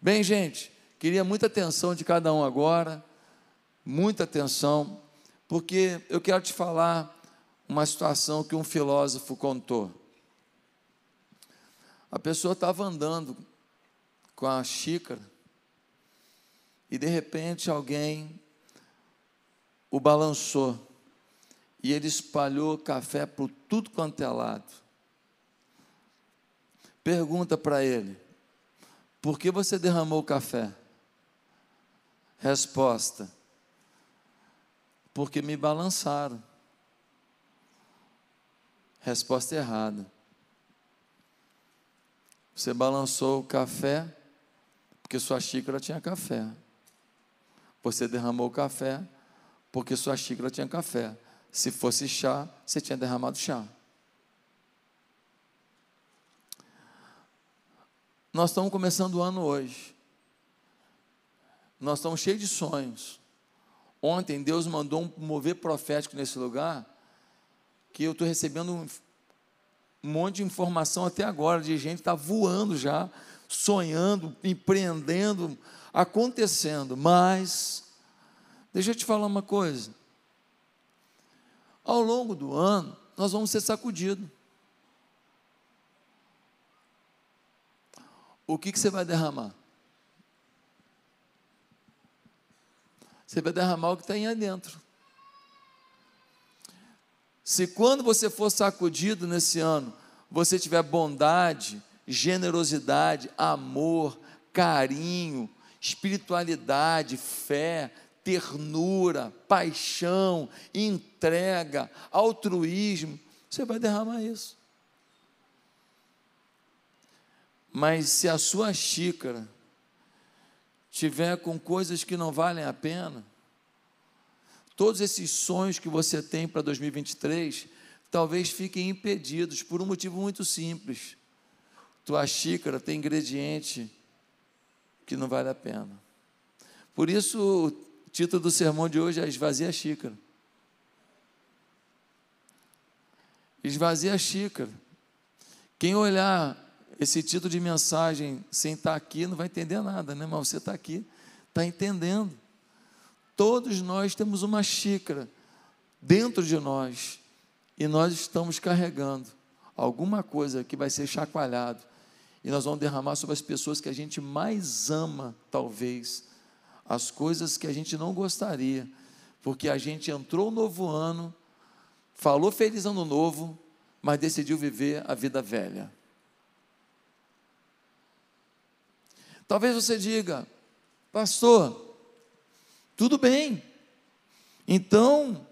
Bem, gente, queria muita atenção de cada um agora, muita atenção, porque eu quero te falar uma situação que um filósofo contou. A pessoa estava andando com a xícara e de repente alguém o balançou e ele espalhou café por tudo quanto é lado. Pergunta para ele: por que você derramou o café? Resposta: porque me balançaram. Resposta errada. Você balançou o café porque sua xícara tinha café. Você derramou o café porque sua xícara tinha café. Se fosse chá, você tinha derramado chá. Nós estamos começando o ano hoje. Nós estamos cheios de sonhos. Ontem Deus mandou um mover profético nesse lugar que eu estou recebendo um, monte de informação até agora de gente que está voando já, sonhando, empreendendo, acontecendo. Mas, deixa eu te falar uma coisa. Ao longo do ano, nós vamos ser sacudidos. O que, que você vai derramar? Você vai derramar o que tem aí dentro. Se quando você for sacudido nesse ano, você tiver bondade, generosidade, amor, carinho, espiritualidade, fé, ternura, paixão, entrega, altruísmo, você vai derramar isso. Mas se a sua xícara tiver com coisas que não valem a pena, todos esses sonhos que você tem para 2023 talvez fiquem impedidos por um motivo muito simples. Tua xícara tem ingrediente que não vale a pena. Por isso, o título do sermão de hoje é Esvazia a xícara. Esvazia a xícara. Quem olhar esse título de mensagem sem estar aqui não vai entender nada, né? Mas você está aqui, está entendendo. Todos nós temos uma xícara dentro de nós e nós estamos carregando alguma coisa que vai ser chacoalhado e nós vamos derramar sobre as pessoas que a gente mais ama, talvez, as coisas que a gente não gostaria, porque a gente entrou no novo ano, falou feliz ano novo, mas decidiu viver a vida velha. Talvez você diga, pastor, tudo bem. Então,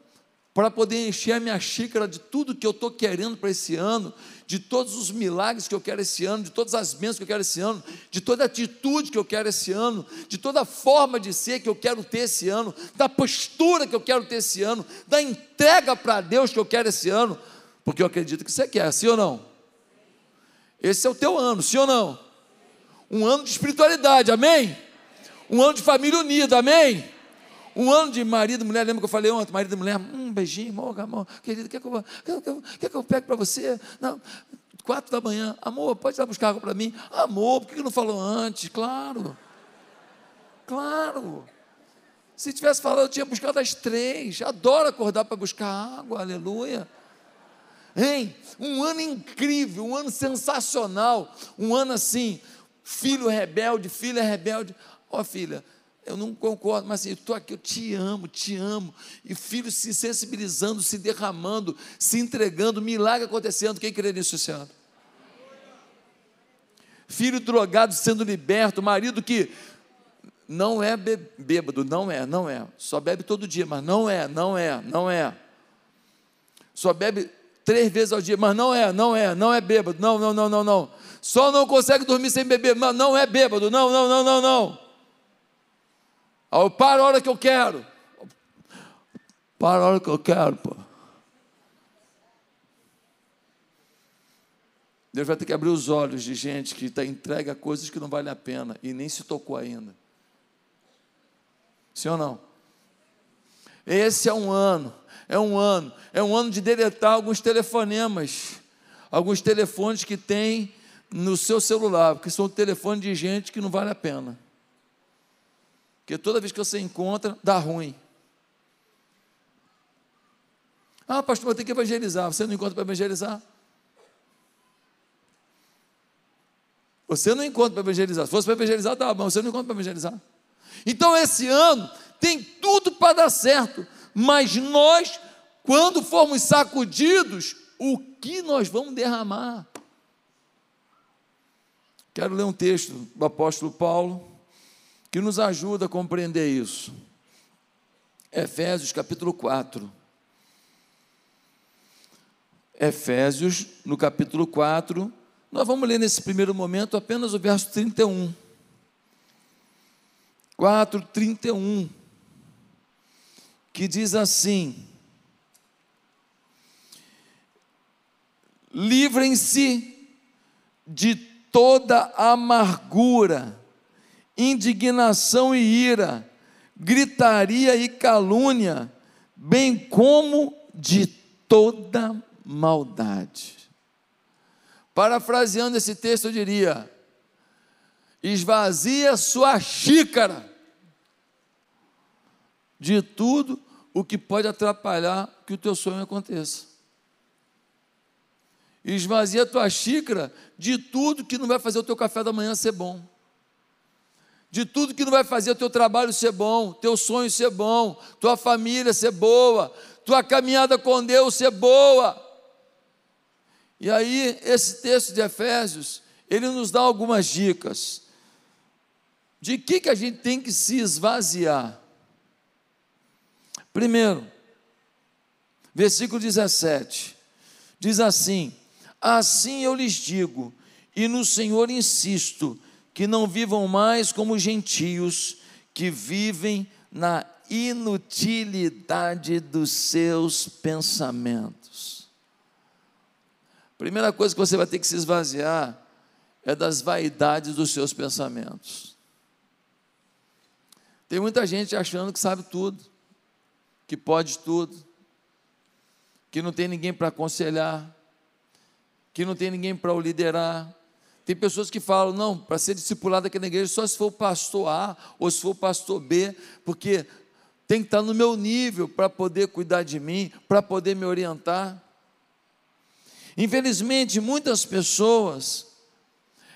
para poder encher a minha xícara de tudo que eu estou querendo para esse ano, de todos os milagres que eu quero esse ano, de todas as bênçãos que eu quero esse ano, de toda a atitude que eu quero esse ano, de toda forma de ser que eu quero ter esse ano, da postura que eu quero ter esse ano, da entrega para Deus que eu quero esse ano, porque eu acredito que você quer, sim ou não? Esse é o teu ano, sim ou não? Um ano de espiritualidade, amém? Um ano de família unida, amém? Um ano de marido e mulher, lembra que eu falei ontem? Marido e mulher, um beijinho, amor, amor, querido, quer que eu, quer, quer, que eu pegue para você? Não, quatro da manhã, amor, pode ir lá buscar água para mim? Amor, por que não falou antes? Claro, claro. Se tivesse falado, eu tinha buscado às três. Adoro acordar para buscar água, aleluia. Hein? Um ano incrível, um ano sensacional, um ano assim, filho rebelde, filha rebelde. Ó oh, filha, eu não concordo, mas assim, estou aqui, eu te amo, te amo. E filho se sensibilizando, se derramando, se entregando, milagre acontecendo. Quem crê nisso esse ano? Filho drogado sendo liberto, marido que não é bêbado, não é, não é. Só bebe todo dia, mas não é, não é, não é. Só bebe três vezes ao dia, mas não é, não é, não é bêbado, não, não, não, não, não. Só não consegue dormir sem beber, não é bêbado, não, não, não, não, não. Eu paro a hora que eu quero. Para a hora que eu quero, pô. Deus vai ter que abrir os olhos de gente que está entregue a coisas que não valem a pena e nem se tocou ainda. Sim ou não? Esse é um ano, é um ano, é um ano de deletar alguns telefonemas, alguns telefones que têm no seu celular, porque são telefone de gente que não vale a pena. Porque toda vez que você encontra, dá ruim. Ah, pastor, vou ter que evangelizar. Você não encontra para evangelizar? Você não encontra para evangelizar. Se fosse para evangelizar, tá bom. Você não encontra para evangelizar. Então, esse ano tem tudo para dar certo. Mas nós, quando formos sacudidos, o que nós vamos derramar? Quero ler um texto do apóstolo Paulo que nos ajuda a compreender isso. Efésios capítulo 4. Efésios, no capítulo 4, nós vamos ler nesse primeiro momento apenas o verso 31. 4, 31, que diz assim: Livrem-se de toda amargura, indignação e ira, gritaria e calúnia, bem como de toda maldade. Parafraseando esse texto, eu diria: esvazia sua xícara de tudo o que pode atrapalhar que o teu sonho aconteça. Esvazia a tua xícara de tudo que não vai fazer o teu café da manhã ser bom. De tudo que não vai fazer o teu trabalho ser bom, teu sonho ser bom, tua família ser boa, tua caminhada com Deus ser boa. E aí, esse texto de Efésios, ele nos dá algumas dicas de que, que a gente tem que se esvaziar. Primeiro, versículo 17, diz assim: Assim eu lhes digo, e no Senhor insisto, que não vivam mais como gentios que vivem na inutilidade dos seus pensamentos. Primeira coisa que você vai ter que se esvaziar é das vaidades dos seus pensamentos. Tem muita gente achando que sabe tudo, que pode tudo, que não tem ninguém para aconselhar, que não tem ninguém para o liderar. Tem pessoas que falam, não, para ser discipulado aqui na igreja, só se for o pastor A ou se for o pastor B, porque tem que estar no meu nível para poder cuidar de mim, para poder me orientar. Infelizmente, muitas pessoas,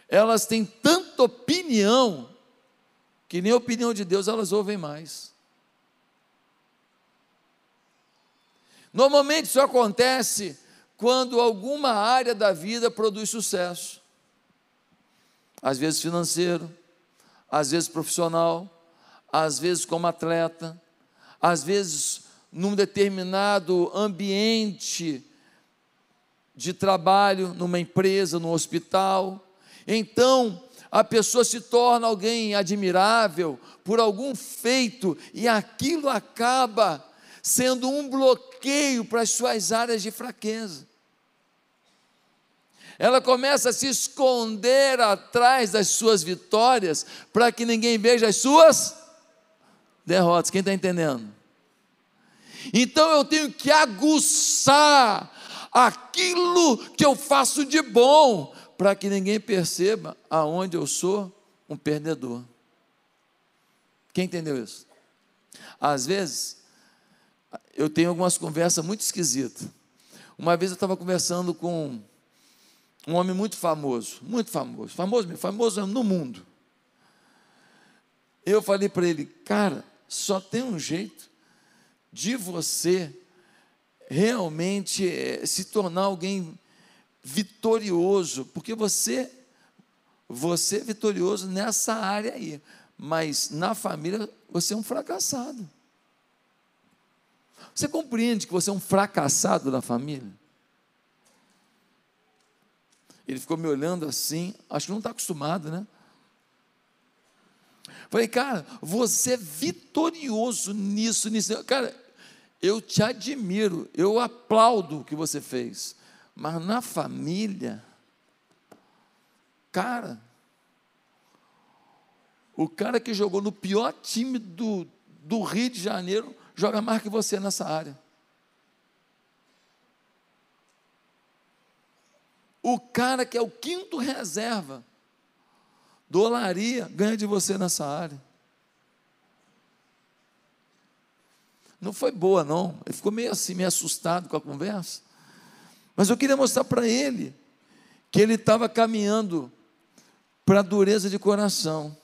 elas têm tanta opinião, que nem a opinião de Deus elas ouvem mais. Normalmente isso acontece quando alguma área da vida produz sucesso. Às vezes financeiro, às vezes profissional, às vezes como atleta, às vezes num determinado ambiente de trabalho, numa empresa, no hospital. Então, a pessoa se torna alguém admirável por algum feito e aquilo acaba sendo um bloqueio para as suas áreas de fraqueza. Ela começa a se esconder atrás das suas vitórias para que ninguém veja as suas derrotas. Quem está entendendo? Então eu tenho que aguçar aquilo que eu faço de bom, para que ninguém perceba aonde eu sou um perdedor. Quem entendeu isso? Às vezes, eu tenho algumas conversas muito esquisitas. Uma vez eu estava conversando com um homem muito famoso, muito famoso, famoso, famoso no mundo. Eu falei para ele, cara, só tem um jeito de você realmente é, se tornar alguém vitorioso, porque você você é vitorioso nessa área aí, mas na família você é um fracassado. Você compreende que você é um fracassado na família? Ele ficou me olhando assim, acho que não está acostumado, né? Falei, cara, você é vitorioso nisso, nisso. Cara, eu te admiro, eu aplaudo o que você fez. Mas na família, cara, o cara que jogou no pior time do, do Rio de Janeiro joga mais que você nessa área. O cara que é o quinto reserva do Olaria ganha de você nessa área. Não foi boa, não. Ele ficou meio assim, meio assustado com a conversa. Mas eu queria mostrar para ele que ele estava caminhando para a dureza de coração,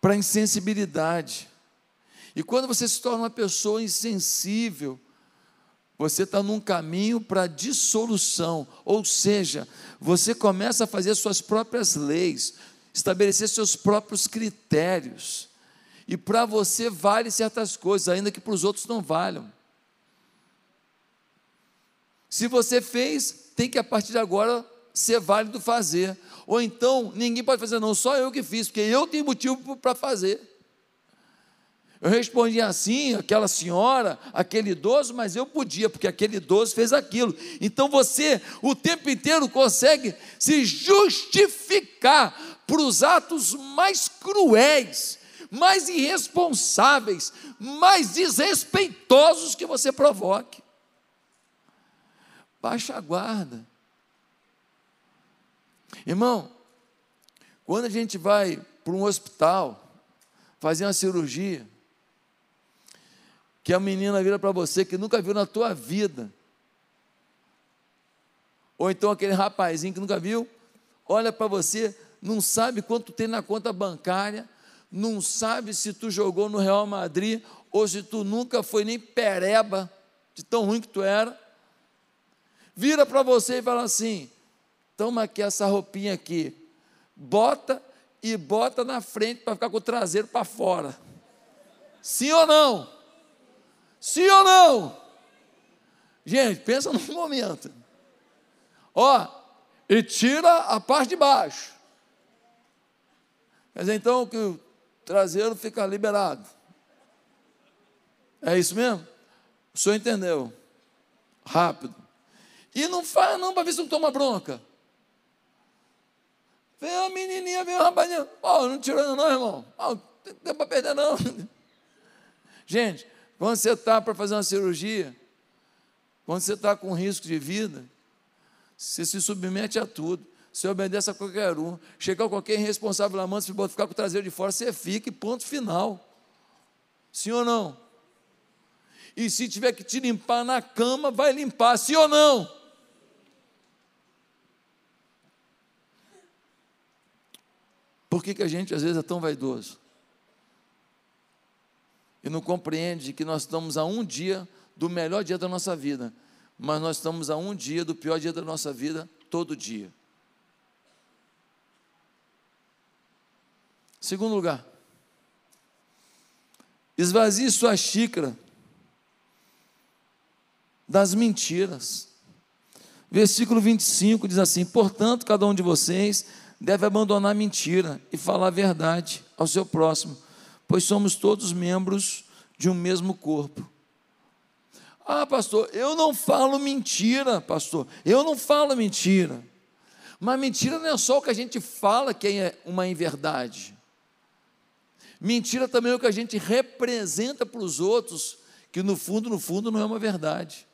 para a insensibilidade. E quando você se torna uma pessoa insensível, você está num caminho para dissolução, ou seja, você começa a fazer suas próprias leis, estabelecer seus próprios critérios, e para você vale certas coisas, ainda que para os outros não valham. Se você fez, tem que a partir de agora ser válido fazer. Ou então, ninguém pode fazer, não, só eu que fiz, porque eu tenho motivo para fazer. Eu respondi assim, aquela senhora, aquele idoso, mas eu podia, porque aquele idoso fez aquilo. Então você, o tempo inteiro, consegue se justificar para os atos mais cruéis, mais irresponsáveis, mais desrespeitosos que você provoque. Baixa a guarda. Irmão, quando a gente vai para um hospital fazer uma cirurgia, que a menina vira para você que nunca viu na tua vida, ou então aquele rapazinho que nunca viu, olha para você, não sabe quanto tem na conta bancária, não sabe se tu jogou no Real Madrid ou se tu nunca foi nem pereba de tão ruim que tu era. Vira para você e fala assim: toma aqui essa roupinha aqui, bota e bota na frente para ficar com o traseiro para fora. Sim ou não? Sim ou não? Gente, pensa num momento. Ó, e tira a parte de baixo. Quer dizer, então que o traseiro fica liberado. É isso mesmo? O senhor entendeu? Rápido. E não faz não para ver se não toma bronca. Vem a menininha, vem o rapazinho. Oh, não tirou não, irmão. Oh, não tem tempo para perder não. Gente, quando você está para fazer uma cirurgia, quando você está com risco de vida, você se submete a tudo. Você obedece a qualquer um. Chegar qualquer irresponsável na mão, se ficar com o traseiro de fora, você fica e ponto final. Sim ou não? E se tiver que te limpar na cama, vai limpar, sim ou não? Por que, que a gente às vezes é tão vaidoso? E não compreende que nós estamos a um dia do melhor dia da nossa vida, mas nós estamos a um dia do pior dia da nossa vida todo dia. Segundo lugar, esvazie sua xícara das mentiras. Versículo 25 diz assim: Portanto, cada um de vocês deve abandonar a mentira e falar a verdade ao seu próximo pois somos todos membros de um mesmo corpo. Ah, pastor, eu não falo mentira, pastor, eu não falo mentira. Mas mentira não é só o que a gente fala que é uma inverdade. Mentira também é o que a gente representa para os outros, que no fundo, no fundo, não é uma verdade.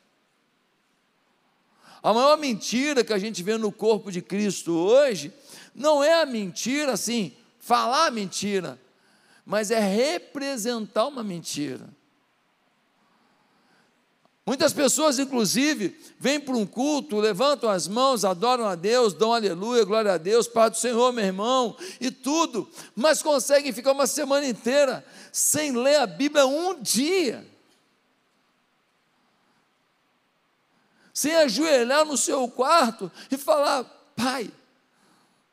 A maior mentira que a gente vê no corpo de Cristo hoje não é a mentira assim, falar mentira, mas é representar uma mentira. Muitas pessoas, inclusive, vêm para um culto, levantam as mãos, adoram a Deus, dão aleluia, glória a Deus, Pai do Senhor, meu irmão, e tudo, mas conseguem ficar uma semana inteira sem ler a Bíblia um dia, sem ajoelhar no seu quarto e falar: Pai,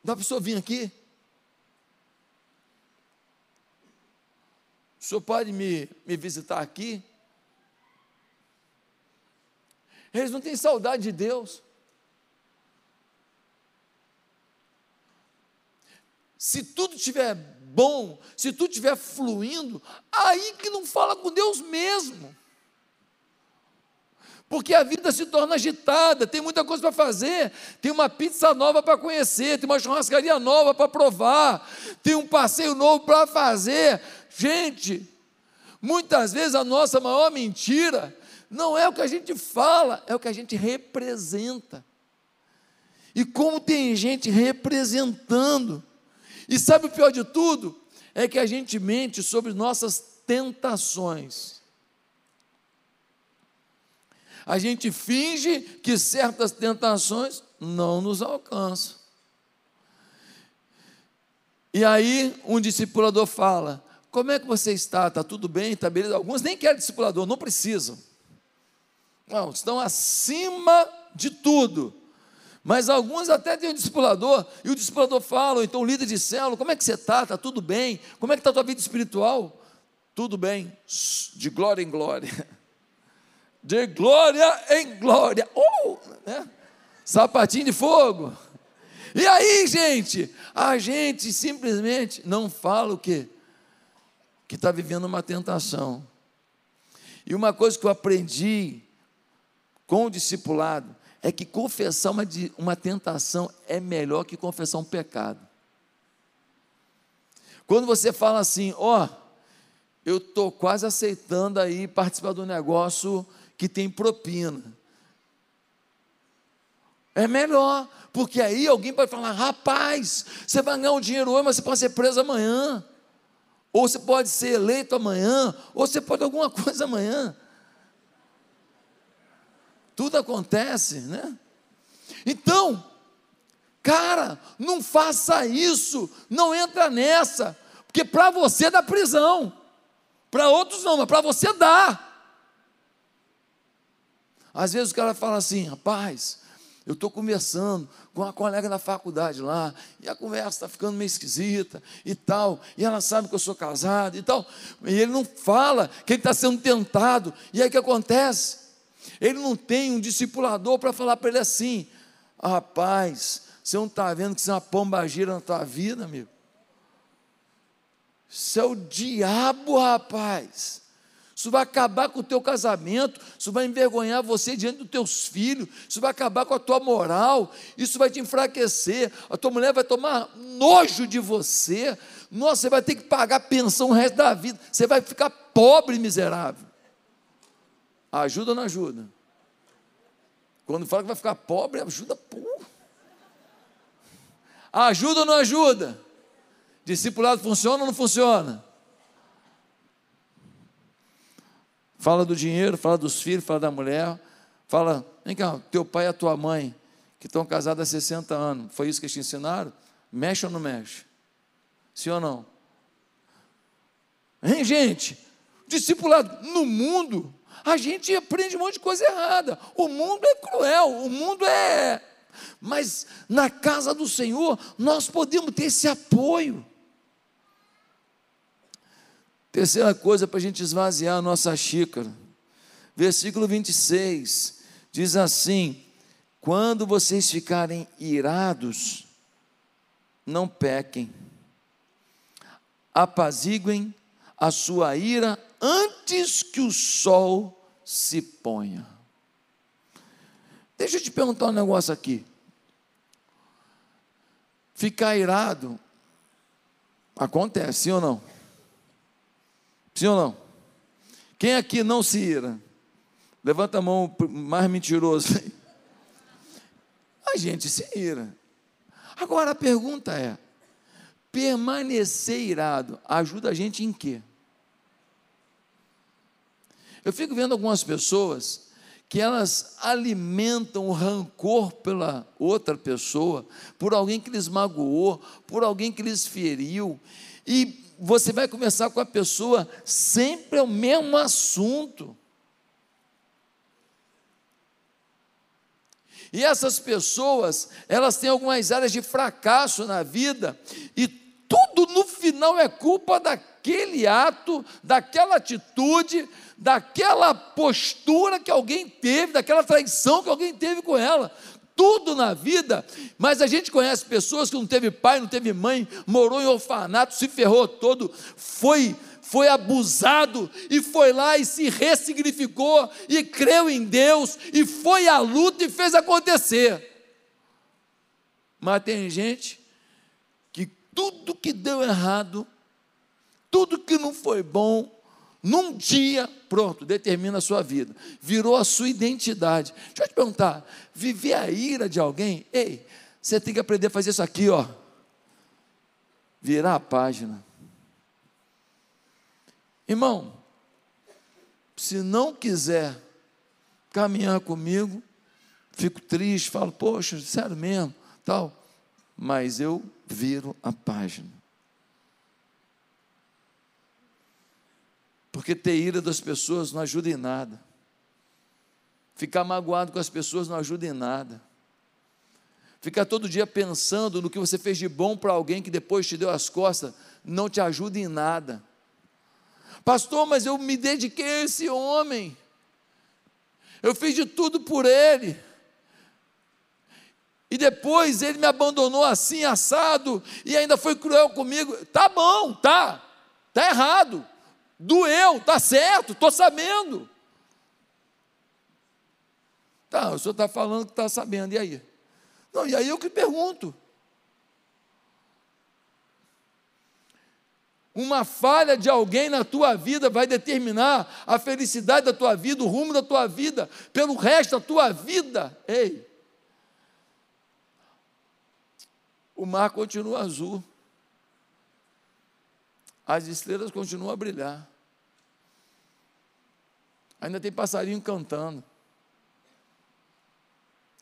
dá para o senhor vir aqui? O senhor pode me, me visitar aqui? Eles não têm saudade de Deus. Se tudo estiver bom, se tudo estiver fluindo, aí que não fala com Deus mesmo. Porque a vida se torna agitada, tem muita coisa para fazer, tem uma pizza nova para conhecer, tem uma churrascaria nova para provar, tem um passeio novo para fazer, Gente, muitas vezes a nossa maior mentira não é o que a gente fala, é o que a gente representa. E como tem gente representando. E sabe o pior de tudo? É que a gente mente sobre nossas tentações. A gente finge que certas tentações não nos alcançam. E aí um discipulador fala: Como é que você está? Está tudo bem? Está beleza? Alguns nem querem discipulador, não precisam. Não, estão acima de tudo. Mas alguns até têm um discipulador, e o discipulador fala, então o líder de célula, como é que você está? Está tudo bem? Como é que está a tua vida espiritual? Tudo bem, de glória em glória. De glória em glória. Uh, né? Sapatinho de fogo. E aí, gente, a gente simplesmente não fala o quê? Que está vivendo uma tentação. E uma coisa que eu aprendi com o discipulado é que confessar uma, uma tentação é melhor que confessar um pecado. Quando você fala assim, ó, oh, eu estou quase aceitando aí participar do negócio que tem propina. É melhor, porque aí alguém pode falar: rapaz, você vai ganhar o dinheiro hoje, mas você pode ser preso amanhã. Ou você pode ser eleito amanhã, ou você pode alguma coisa amanhã. Tudo acontece, né? Então, cara, não faça isso, não entra nessa, porque para você dá prisão, para outros não, mas para você dá. Às vezes o cara fala assim, rapaz, eu estou conversando com uma colega da faculdade lá, e a conversa está ficando meio esquisita e tal, e ela sabe que eu sou casado e tal, e ele não fala que ele está sendo tentado, e aí o que acontece? Ele não tem um discipulador para falar para ele assim: rapaz, você não está vendo que isso é uma pomba gira na tua vida, amigo? Isso é o diabo, rapaz. Isso vai acabar com o teu casamento, isso vai envergonhar você diante dos teus filhos, isso vai acabar com a tua moral, isso vai te enfraquecer, a tua mulher vai tomar nojo de você, nossa, você vai ter que pagar pensão o resto da vida, você vai ficar pobre, miserável. Ajuda ou não ajuda? Quando fala que vai ficar pobre, ajuda, pô. Ajuda ou não ajuda? Discipulado funciona ou não funciona? Fala do dinheiro, fala dos filhos, fala da mulher. Fala, vem cá, teu pai e a tua mãe, que estão casados há 60 anos, foi isso que eles te ensinaram? Mexe ou não mexe? Sim ou não? Hein, gente? Discipulado no mundo, a gente aprende um monte de coisa errada. O mundo é cruel, o mundo é. Mas na casa do Senhor, nós podemos ter esse apoio. Terceira coisa para a gente esvaziar a nossa xícara. Versículo 26 diz assim: Quando vocês ficarem irados, não pequem, apaziguem a sua ira antes que o sol se ponha. Deixa eu te perguntar um negócio aqui. Ficar irado acontece, sim ou não? Sim ou não? Quem aqui não se ira? Levanta a mão mais mentiroso. A gente se ira. Agora a pergunta é: permanecer irado ajuda a gente em quê? Eu fico vendo algumas pessoas que elas alimentam o rancor pela outra pessoa, por alguém que lhes magoou, por alguém que lhes feriu, e você vai conversar com a pessoa, sempre é o mesmo assunto. E essas pessoas, elas têm algumas áreas de fracasso na vida, e tudo no final é culpa daquele ato, daquela atitude, daquela postura que alguém teve, daquela traição que alguém teve com ela. Tudo na vida, mas a gente conhece pessoas que não teve pai, não teve mãe, morou em orfanato, se ferrou todo, foi foi abusado e foi lá e se ressignificou e creu em Deus e foi à luta e fez acontecer. Mas tem gente que tudo que deu errado, tudo que não foi bom, num dia pronto, determina a sua vida, virou a sua identidade. Deixa eu te perguntar: viver a ira de alguém, ei, você tem que aprender a fazer isso aqui, ó. Virar a página. Irmão, se não quiser caminhar comigo, fico triste, falo, poxa, sério mesmo, tal, mas eu viro a página. Porque ter ira das pessoas não ajuda em nada. Ficar magoado com as pessoas não ajuda em nada. Ficar todo dia pensando no que você fez de bom para alguém que depois te deu as costas não te ajuda em nada. Pastor, mas eu me dediquei a esse homem. Eu fiz de tudo por ele. E depois ele me abandonou assim, assado, e ainda foi cruel comigo. Tá bom, tá. Tá errado. Doeu, tá certo, estou sabendo. Tá, o senhor está falando que está sabendo, e aí? Não, e aí eu que pergunto. Uma falha de alguém na tua vida vai determinar a felicidade da tua vida, o rumo da tua vida, pelo resto da tua vida. Ei, o mar continua azul, as estrelas continuam a brilhar, ainda tem passarinho cantando,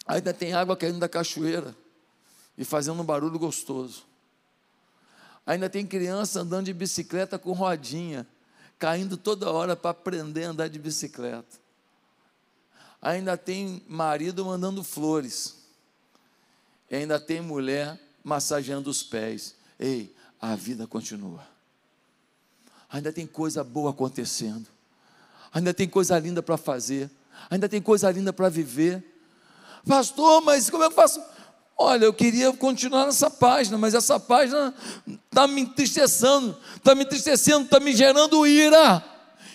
ainda tem água caindo da cachoeira e fazendo um barulho gostoso. Ainda tem criança andando de bicicleta com rodinha, caindo toda hora para aprender a andar de bicicleta. Ainda tem marido mandando flores. E ainda tem mulher massageando os pés. Ei, a vida continua. Ainda tem coisa boa acontecendo. Ainda tem coisa linda para fazer. Ainda tem coisa linda para viver. Pastor, mas como é eu faço? Olha, eu queria continuar nessa página, mas essa página está me entristecendo, está me entristecendo, está me gerando ira.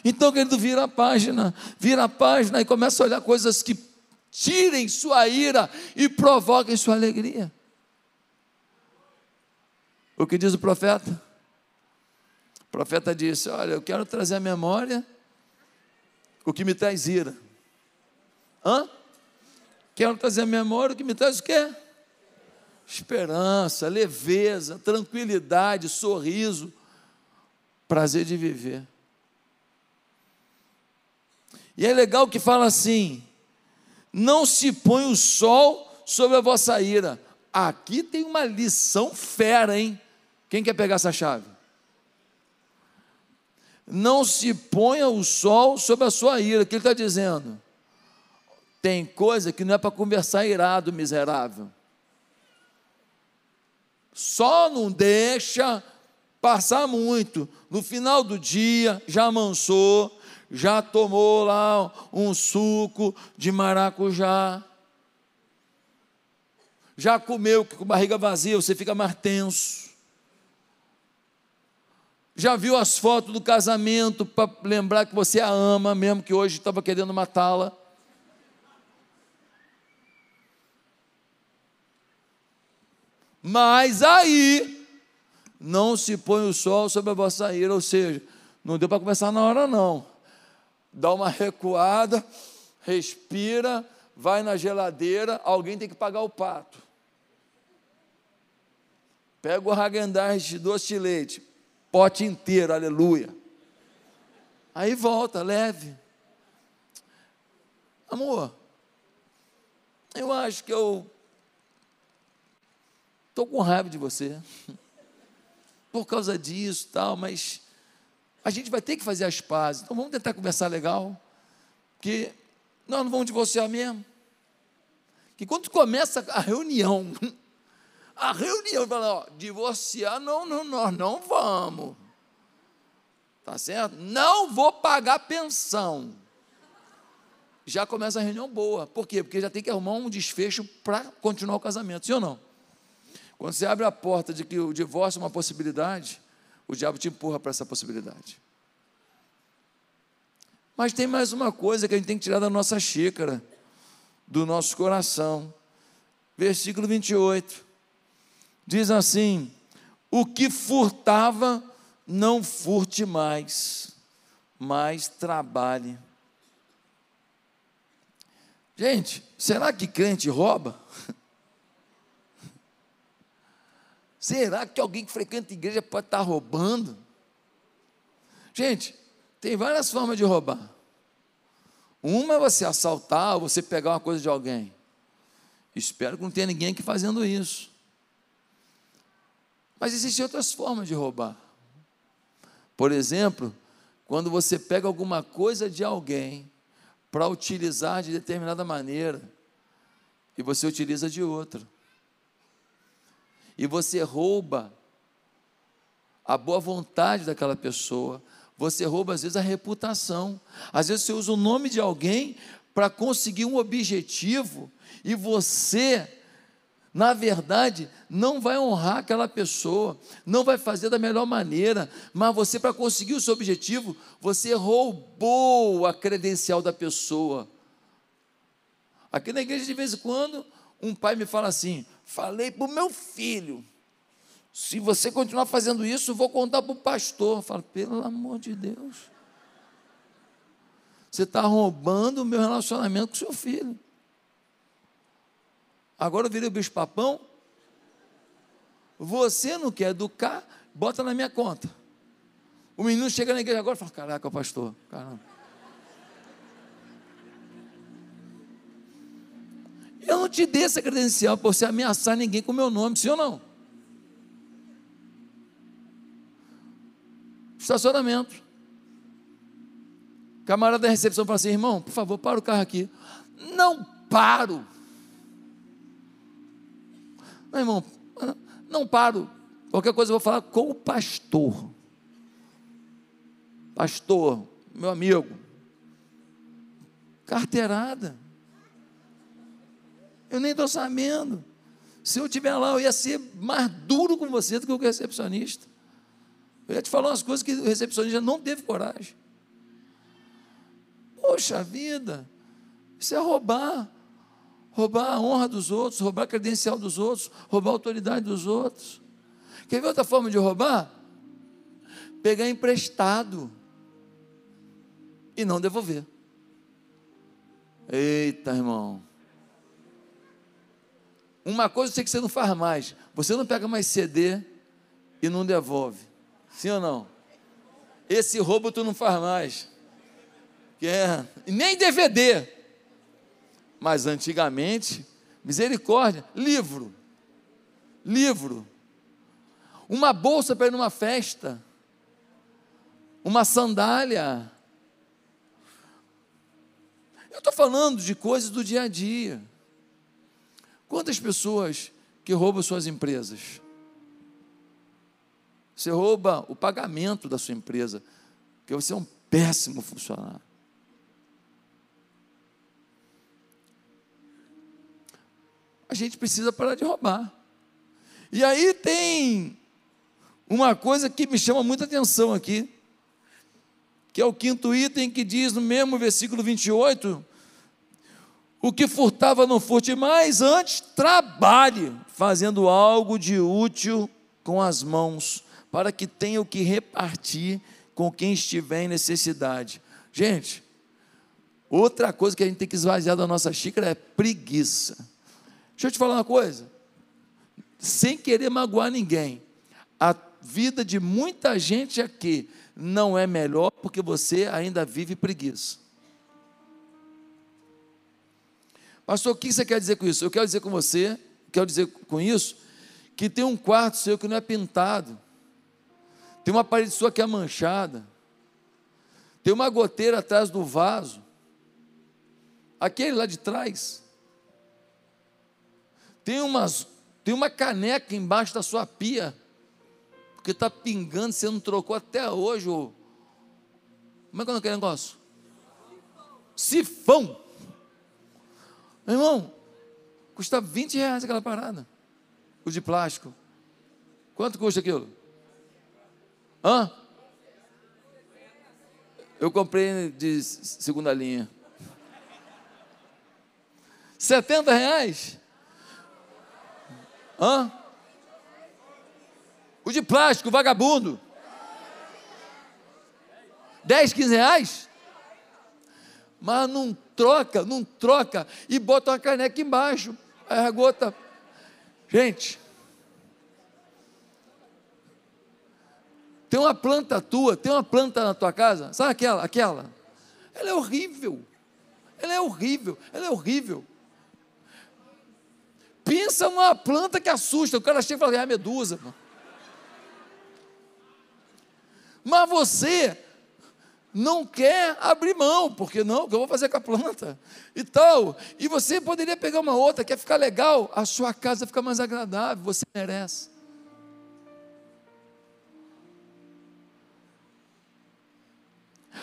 Então, querido, vira a página, vira a página e começa a olhar coisas que tirem sua ira e provoquem sua alegria. O que diz o profeta? O profeta disse: Olha, eu quero trazer à memória o que me traz ira. Hã? Quero trazer à memória o que me traz o quê? esperança, leveza, tranquilidade, sorriso, prazer de viver. E é legal que fala assim: não se põe o sol sobre a vossa ira. Aqui tem uma lição fera, hein? Quem quer pegar essa chave? Não se ponha o sol sobre a sua ira. O que ele está dizendo? Tem coisa que não é para conversar irado, miserável. Só não deixa passar muito. No final do dia, já amansou, já tomou lá um suco de maracujá. Já comeu com barriga vazia, você fica mais tenso. Já viu as fotos do casamento para lembrar que você a ama, mesmo que hoje estava querendo matá-la. Mas aí não se põe o sol sobre a vossa ira, ou seja, não deu para começar na hora não. Dá uma recuada, respira, vai na geladeira, alguém tem que pagar o pato. Pega o Hagendaz de doce de leite, pote inteiro, aleluia. Aí volta, leve. Amor, eu acho que eu Estou com raiva de você. Por causa disso, tal, mas a gente vai ter que fazer as pazes. Então vamos tentar conversar legal. Que nós não vamos divorciar mesmo. Que quando começa a reunião, a reunião fala, ó, divorciar não, não, nós não vamos. Tá certo? Não vou pagar pensão. Já começa a reunião boa. Por quê? Porque já tem que arrumar um desfecho para continuar o casamento, sim ou não? Quando você abre a porta de que o divórcio é uma possibilidade, o diabo te empurra para essa possibilidade. Mas tem mais uma coisa que a gente tem que tirar da nossa xícara, do nosso coração. Versículo 28. Diz assim: O que furtava, não furte mais. mais trabalhe. Gente, será que crente rouba? Será que alguém que frequenta igreja pode estar roubando? Gente, tem várias formas de roubar. Uma é você assaltar ou você pegar uma coisa de alguém. Espero que não tenha ninguém aqui fazendo isso. Mas existem outras formas de roubar. Por exemplo, quando você pega alguma coisa de alguém para utilizar de determinada maneira e você utiliza de outra. E você rouba a boa vontade daquela pessoa, você rouba às vezes a reputação. Às vezes você usa o nome de alguém para conseguir um objetivo e você na verdade, não vai honrar aquela pessoa, não vai fazer da melhor maneira, mas você, para conseguir o seu objetivo, você roubou a credencial da pessoa. Aqui na igreja, de vez em quando, um pai me fala assim: falei para o meu filho, se você continuar fazendo isso, vou contar para o pastor. Eu falo, pelo amor de Deus, você está roubando o meu relacionamento com o seu filho. Agora eu virei o bicho-papão. Você não quer educar, bota na minha conta. O menino chega na igreja agora e fala: Caraca, pastor, caramba. Eu não te dei essa credencial para você ameaçar ninguém com o meu nome, sim ou não? Estacionamento. Camarada da recepção fala assim: irmão, por favor, para o carro aqui. Não paro. Meu irmão, não paro. Qualquer coisa eu vou falar com o pastor. Pastor, meu amigo. Carteirada. Eu nem estou sabendo. Se eu estiver lá, eu ia ser mais duro com você do que o recepcionista. Eu ia te falar umas coisas que o recepcionista não teve coragem. Poxa vida, isso é roubar roubar a honra dos outros, roubar a credencial dos outros, roubar a autoridade dos outros. Quer ver outra forma de roubar? Pegar emprestado e não devolver. Eita, irmão. Uma coisa eu sei que você não faz mais. Você não pega mais CD e não devolve. Sim ou não? Esse roubo tu não faz mais. Que é, nem DVD. Mas antigamente, misericórdia, livro. Livro. Uma bolsa para ir numa festa. Uma sandália. Eu estou falando de coisas do dia a dia. Quantas pessoas que roubam suas empresas? Você rouba o pagamento da sua empresa, porque você é um péssimo funcionário. A gente precisa parar de roubar. E aí tem uma coisa que me chama muita atenção aqui, que é o quinto item que diz no mesmo versículo 28, o que furtava não furte mais, antes trabalhe, fazendo algo de útil com as mãos, para que tenha o que repartir com quem estiver em necessidade. Gente, outra coisa que a gente tem que esvaziar da nossa xícara é preguiça. Deixa eu te falar uma coisa, sem querer magoar ninguém, a vida de muita gente aqui não é melhor porque você ainda vive preguiça. Pastor, o que você quer dizer com isso? Eu quero dizer com você, quero dizer com isso, que tem um quarto seu que não é pintado, tem uma parede sua que é manchada, tem uma goteira atrás do vaso, aquele lá de trás, tem, umas, tem uma caneca embaixo da sua pia, porque está pingando, você não trocou até hoje. Ou... Como é que é aquele negócio? Sifão. Meu irmão, custa 20 reais aquela parada. O de plástico. Quanto custa aquilo? Hã? Eu comprei de segunda linha. 70 reais? Hã? O de plástico, vagabundo. 10, 15 reais? Mas não troca, não troca e bota uma caneca embaixo. Aí a gota. Gente, tem uma planta tua, tem uma planta na tua casa, sabe aquela? Aquela? Ela é horrível. Ela é horrível, ela é horrível. Pensa numa planta que assusta. O cara chega e fala, é a medusa. Mas você não quer abrir mão, porque não, o que eu vou fazer com a planta? E tal. E você poderia pegar uma outra, quer ficar legal, a sua casa fica mais agradável, você merece.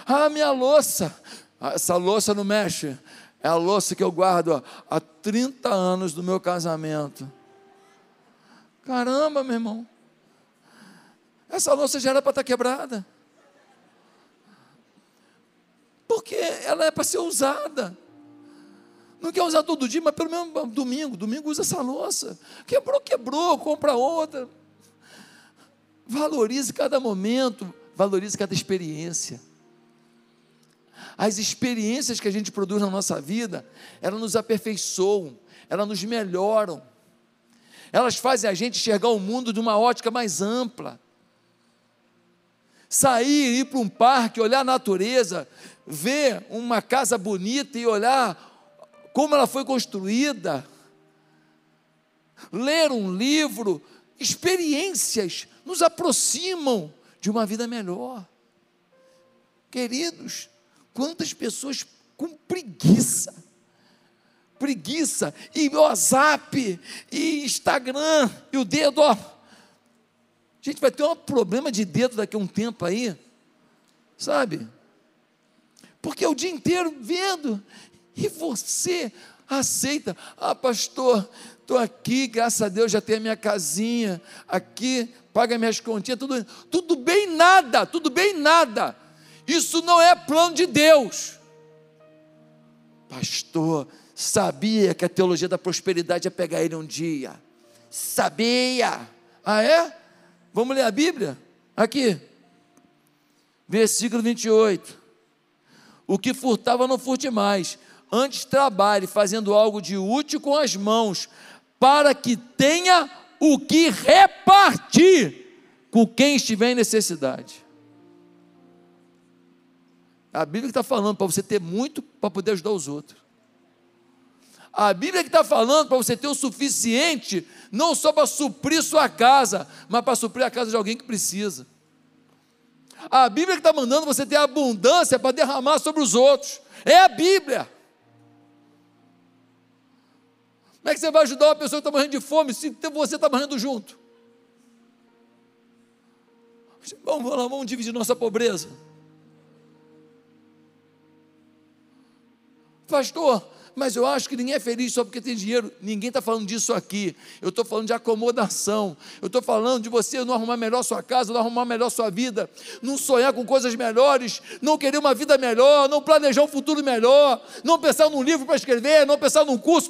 Ah, minha louça. Essa louça não mexe. É a louça que eu guardo há 30 anos do meu casamento. Caramba, meu irmão. Essa louça já era para estar tá quebrada. Porque ela é para ser usada. Não quer usar todo dia, mas pelo menos domingo. Domingo usa essa louça. Quebrou, quebrou, compra outra. Valorize cada momento, valorize cada experiência. As experiências que a gente produz na nossa vida, elas nos aperfeiçoam, elas nos melhoram. Elas fazem a gente enxergar o mundo de uma ótica mais ampla. Sair, ir para um parque, olhar a natureza, ver uma casa bonita e olhar como ela foi construída. Ler um livro, experiências nos aproximam de uma vida melhor. Queridos, Quantas pessoas com preguiça, preguiça, e WhatsApp, e Instagram, e o dedo, ó. Gente, vai ter um problema de dedo daqui a um tempo aí, sabe? Porque é o dia inteiro vendo, e você aceita, ah, pastor, estou aqui, graças a Deus já tenho a minha casinha, aqui, paga minhas continhas, tudo, tudo bem nada, tudo bem nada. Isso não é plano de Deus. Pastor, sabia que a teologia da prosperidade ia pegar ele um dia. Sabia. Ah, é? Vamos ler a Bíblia? Aqui. Versículo 28. O que furtava não furte mais. Antes trabalhe fazendo algo de útil com as mãos, para que tenha o que repartir com quem estiver em necessidade. A Bíblia que está falando para você ter muito para poder ajudar os outros. A Bíblia que está falando para você ter o suficiente, não só para suprir sua casa, mas para suprir a casa de alguém que precisa. A Bíblia que está mandando você ter abundância para derramar sobre os outros. É a Bíblia. Como é que você vai ajudar uma pessoa que está morrendo de fome se você está morrendo junto? Vamos, vamos, vamos dividir nossa pobreza. Pastor, mas eu acho que ninguém é feliz só porque tem dinheiro. Ninguém está falando disso aqui. Eu estou falando de acomodação. Eu estou falando de você não arrumar melhor sua casa, não arrumar melhor sua vida, não sonhar com coisas melhores, não querer uma vida melhor, não planejar um futuro melhor, não pensar num livro para escrever, não pensar num curso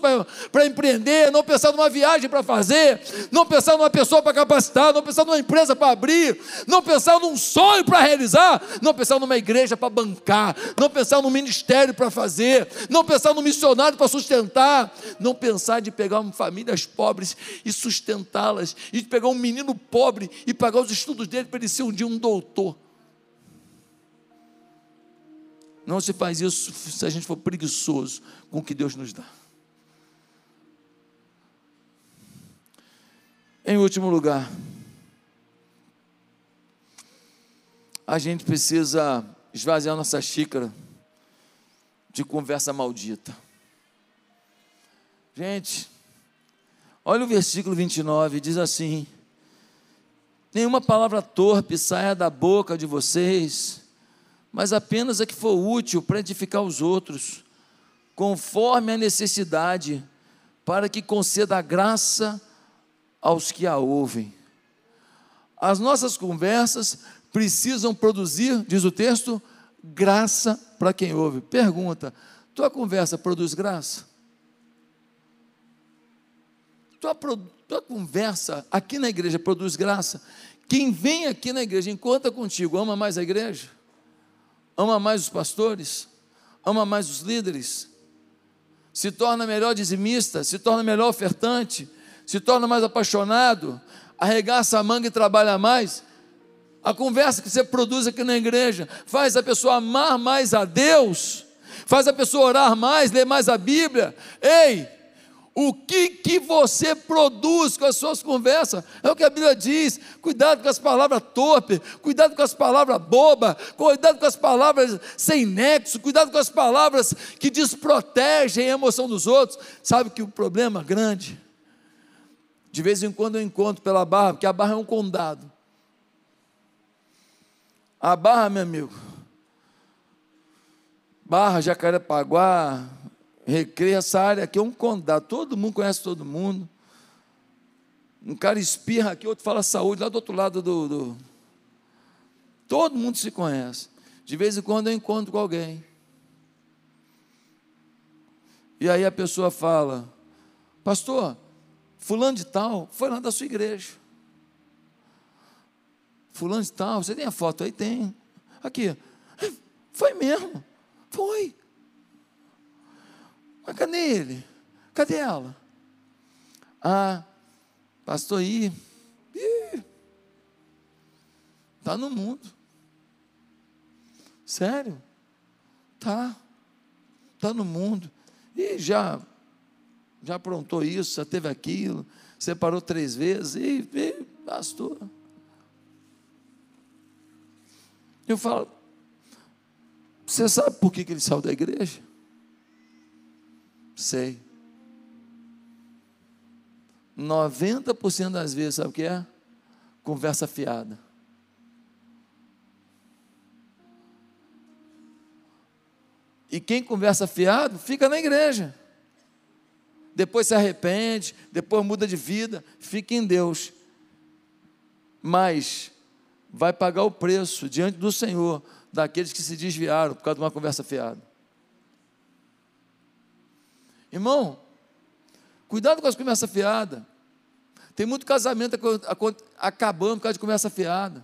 para empreender, não pensar numa viagem para fazer, não pensar numa pessoa para capacitar, não pensar numa empresa para abrir, não pensar num sonho para realizar, não pensar numa igreja para bancar, não pensar num ministério para fazer, não pensar no missionário funcionário para sustentar. Não pensar de pegar famílias pobres e sustentá-las, e de pegar um menino pobre e pagar os estudos dele para ele ser um dia um doutor. Não se faz isso se a gente for preguiçoso com o que Deus nos dá. Em último lugar, a gente precisa esvaziar nossa xícara de conversa maldita. Gente, olha o versículo 29, diz assim: Nenhuma palavra torpe saia da boca de vocês, mas apenas a que for útil para edificar os outros, conforme a necessidade, para que conceda graça aos que a ouvem. As nossas conversas precisam produzir, diz o texto, graça para quem ouve. Pergunta: tua conversa produz graça? Tua, tua conversa aqui na igreja produz graça, quem vem aqui na igreja encontra contigo ama mais a igreja? ama mais os pastores, ama mais os líderes, se torna melhor dizimista, se torna melhor ofertante, se torna mais apaixonado, arregaça a manga e trabalha mais. A conversa que você produz aqui na igreja faz a pessoa amar mais a Deus, faz a pessoa orar mais, ler mais a Bíblia. Ei, o que, que você produz com as suas conversas? É o que a Bíblia diz. Cuidado com as palavras torpes, cuidado com as palavras bobas, cuidado com as palavras sem nexo, cuidado com as palavras que desprotegem a emoção dos outros. Sabe que o problema grande, de vez em quando eu encontro pela barra, porque a barra é um condado. A barra, meu amigo, Barra, Jacarepaguá, Recreio, essa área aqui é um condado, todo mundo conhece todo mundo. Um cara espirra aqui, outro fala saúde, lá do outro lado do, do. Todo mundo se conhece. De vez em quando eu encontro com alguém. E aí a pessoa fala: Pastor, Fulano de Tal foi lá da sua igreja. Fulano de Tal, você tem a foto aí? Tem. Aqui. Foi mesmo. Foi. Mas cadê ele? Cadê ela? Ah, pastor aí. Está no mundo. Sério? Tá. Está no mundo. E já, já aprontou isso, já teve aquilo, separou três vezes, e, e pastor. Eu falo, você sabe por que, que ele saiu da igreja? Sei. 90% das vezes, sabe o que é? Conversa fiada. E quem conversa fiado fica na igreja. Depois se arrepende, depois muda de vida, fica em Deus. Mas vai pagar o preço diante do Senhor daqueles que se desviaram por causa de uma conversa fiada. Irmão, cuidado com as conversas fiadas. Tem muito casamento acabando por causa de conversa fiada.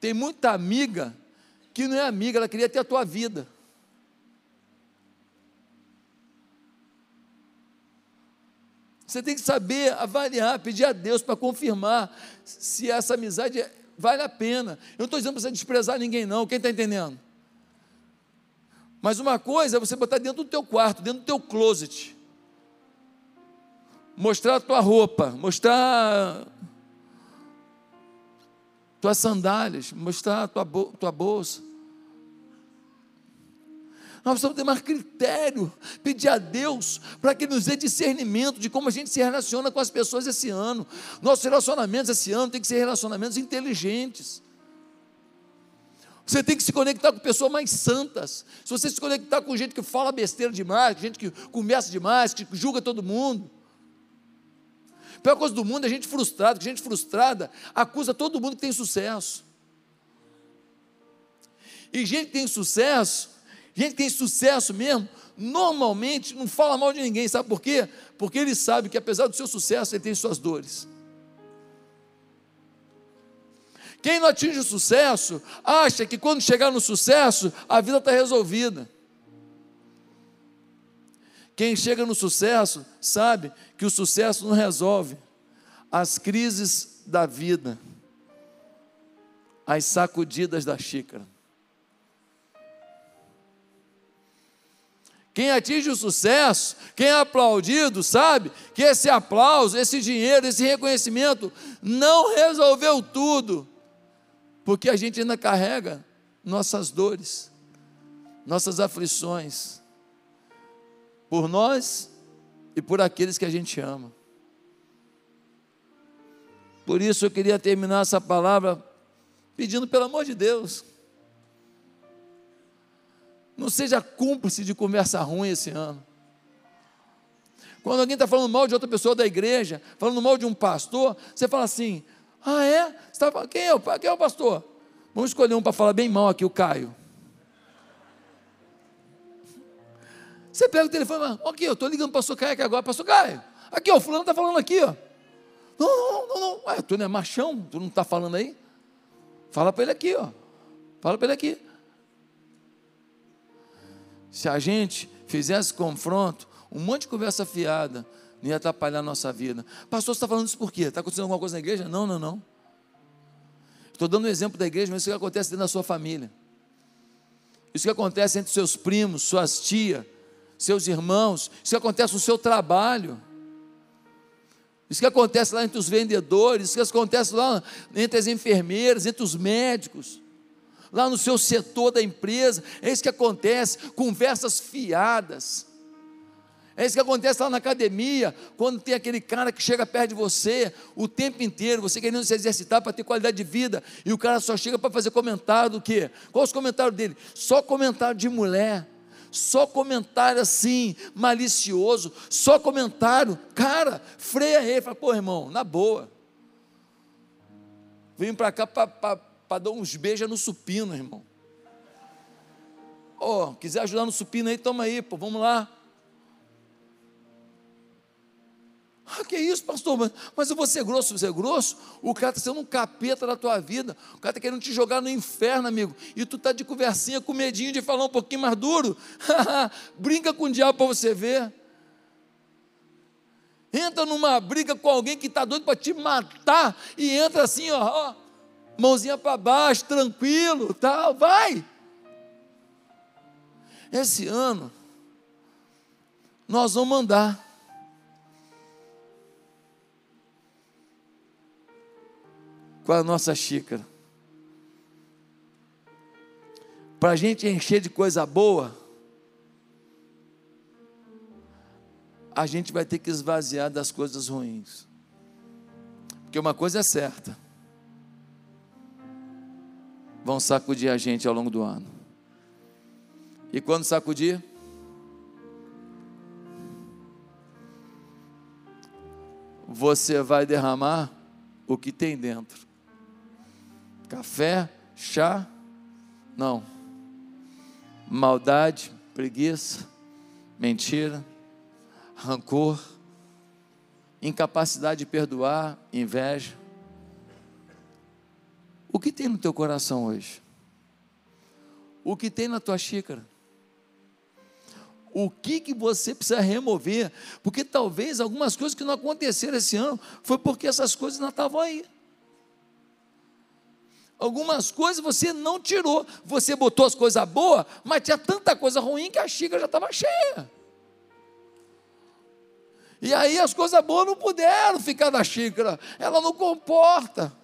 Tem muita amiga que não é amiga, ela queria ter a tua vida. Você tem que saber avaliar, pedir a Deus para confirmar se essa amizade vale a pena. Eu não estou dizendo para você desprezar ninguém, não. Quem está entendendo? Mas uma coisa é você botar dentro do teu quarto, dentro do teu closet. Mostrar a tua roupa, mostrar tuas sandálias, mostrar a tua, tua bolsa. Nós precisamos ter mais critério, pedir a Deus para que nos dê discernimento de como a gente se relaciona com as pessoas esse ano. Nossos relacionamentos esse ano tem que ser relacionamentos inteligentes. Você tem que se conectar com pessoas mais santas. Se você se conectar com gente que fala besteira demais, gente que começa demais, que julga todo mundo. A pior coisa do mundo é gente frustrada, que gente frustrada acusa todo mundo que tem sucesso. E gente que tem sucesso, gente que tem sucesso mesmo, normalmente não fala mal de ninguém, sabe por quê? Porque ele sabe que apesar do seu sucesso, ele tem suas dores. Quem não atinge o sucesso, acha que quando chegar no sucesso, a vida está resolvida. Quem chega no sucesso, sabe que o sucesso não resolve as crises da vida, as sacudidas da xícara. Quem atinge o sucesso, quem é aplaudido, sabe que esse aplauso, esse dinheiro, esse reconhecimento não resolveu tudo, porque a gente ainda carrega nossas dores, nossas aflições, por nós e por aqueles que a gente ama. Por isso eu queria terminar essa palavra pedindo pelo amor de Deus. Não seja cúmplice de conversa ruim esse ano. Quando alguém está falando mal de outra pessoa da igreja, falando mal de um pastor, você fala assim: ah, é? Você tá, quem, é o, quem é o pastor? Vamos escolher um para falar bem mal aqui, o Caio. Você pega o telefone e aqui, eu estou ligando para o pastor Caio aqui agora, pastor Caio, aqui, ó, o fulano está falando aqui, ó. Não, não, não, não, Ué, tu não é machão, tu não está falando aí? Fala para ele aqui, ó. Fala para ele aqui. Se a gente fizesse confronto, um monte de conversa fiada, não ia atrapalhar a nossa vida. Pastor, você está falando isso por quê? Está acontecendo alguma coisa na igreja? Não, não, não. Estou dando um exemplo da igreja, mas isso que acontece dentro da sua família. Isso que acontece entre seus primos, suas tias, seus irmãos, isso que acontece no seu trabalho. Isso que acontece lá entre os vendedores, isso que acontece lá entre as enfermeiras, entre os médicos, lá no seu setor da empresa, é isso que acontece, conversas fiadas. É isso que acontece lá na academia, quando tem aquele cara que chega perto de você o tempo inteiro, você querendo se exercitar para ter qualidade de vida, e o cara só chega para fazer comentário do quê? Qual os comentários dele? Só comentário de mulher, só comentário assim, malicioso, só comentário, cara, freia ele, fala, pô irmão, na boa, vim para cá para dar uns beijos no supino, irmão, oh, quiser ajudar no supino aí, toma aí, pô, vamos lá, Ah, que isso, pastor? Mas, mas eu vou ser grosso, você é grosso? O cara está sendo um capeta da tua vida. O cara está querendo te jogar no inferno, amigo. E tu está de conversinha com medinho de falar um pouquinho mais duro. Brinca com o diabo para você ver. Entra numa briga com alguém que está doido para te matar. E entra assim, ó, ó mãozinha para baixo, tranquilo, tal, vai. Esse ano, nós vamos mandar com a nossa xícara. Para a gente encher de coisa boa, a gente vai ter que esvaziar das coisas ruins. Porque uma coisa é certa: vão sacudir a gente ao longo do ano. E quando sacudir, você vai derramar o que tem dentro. Café, chá, não. Maldade, preguiça, mentira, rancor, incapacidade de perdoar, inveja. O que tem no teu coração hoje? O que tem na tua xícara? O que, que você precisa remover? Porque talvez algumas coisas que não aconteceram esse ano foi porque essas coisas não estavam aí. Algumas coisas você não tirou, você botou as coisas boas, mas tinha tanta coisa ruim que a xícara já estava cheia. E aí as coisas boas não puderam ficar na xícara, ela não comporta.